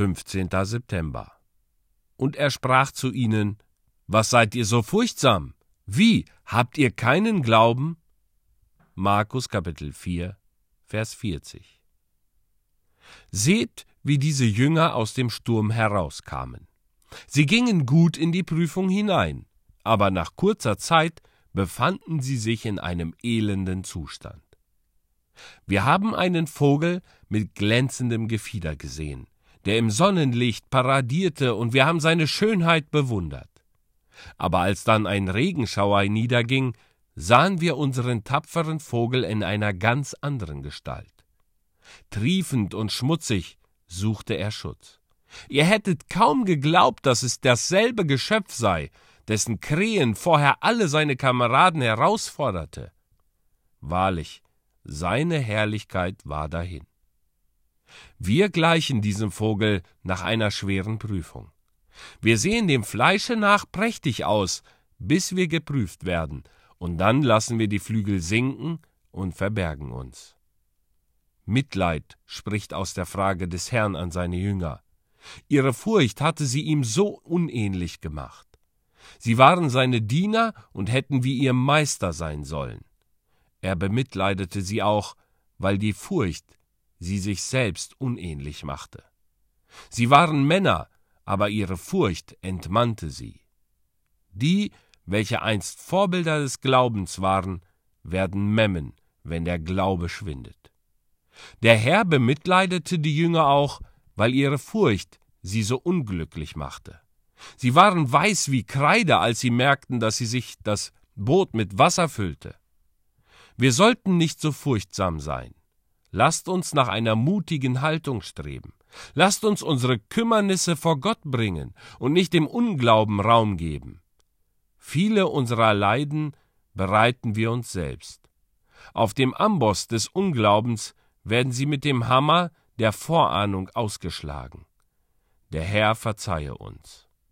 15. September. Und er sprach zu ihnen, Was seid ihr so furchtsam? Wie, habt ihr keinen Glauben? Markus Kapitel 4, Vers 40. Seht, wie diese Jünger aus dem Sturm herauskamen. Sie gingen gut in die Prüfung hinein, aber nach kurzer Zeit befanden sie sich in einem elenden Zustand. Wir haben einen Vogel mit glänzendem Gefieder gesehen, der im Sonnenlicht paradierte, und wir haben seine Schönheit bewundert. Aber als dann ein Regenschauer niederging, sahen wir unseren tapferen Vogel in einer ganz anderen Gestalt. Triefend und schmutzig suchte er Schutz. Ihr hättet kaum geglaubt, dass es dasselbe Geschöpf sei, dessen Krähen vorher alle seine Kameraden herausforderte. Wahrlich, seine Herrlichkeit war dahin. Wir gleichen diesem Vogel nach einer schweren Prüfung. Wir sehen dem Fleische nach prächtig aus, bis wir geprüft werden, und dann lassen wir die Flügel sinken und verbergen uns. Mitleid spricht aus der Frage des Herrn an seine Jünger. Ihre Furcht hatte sie ihm so unähnlich gemacht. Sie waren seine Diener und hätten wie ihr Meister sein sollen. Er bemitleidete sie auch, weil die Furcht sie sich selbst unähnlich machte. Sie waren Männer, aber ihre Furcht entmannte sie. Die, welche einst Vorbilder des Glaubens waren, werden memmen, wenn der Glaube schwindet. Der Herr bemitleidete die Jünger auch, weil ihre Furcht sie so unglücklich machte. Sie waren weiß wie Kreide, als sie merkten, dass sie sich das Boot mit Wasser füllte. Wir sollten nicht so furchtsam sein. Lasst uns nach einer mutigen Haltung streben. Lasst uns unsere Kümmernisse vor Gott bringen und nicht dem Unglauben Raum geben. Viele unserer Leiden bereiten wir uns selbst. Auf dem Amboss des Unglaubens werden sie mit dem Hammer der Vorahnung ausgeschlagen. Der Herr verzeihe uns.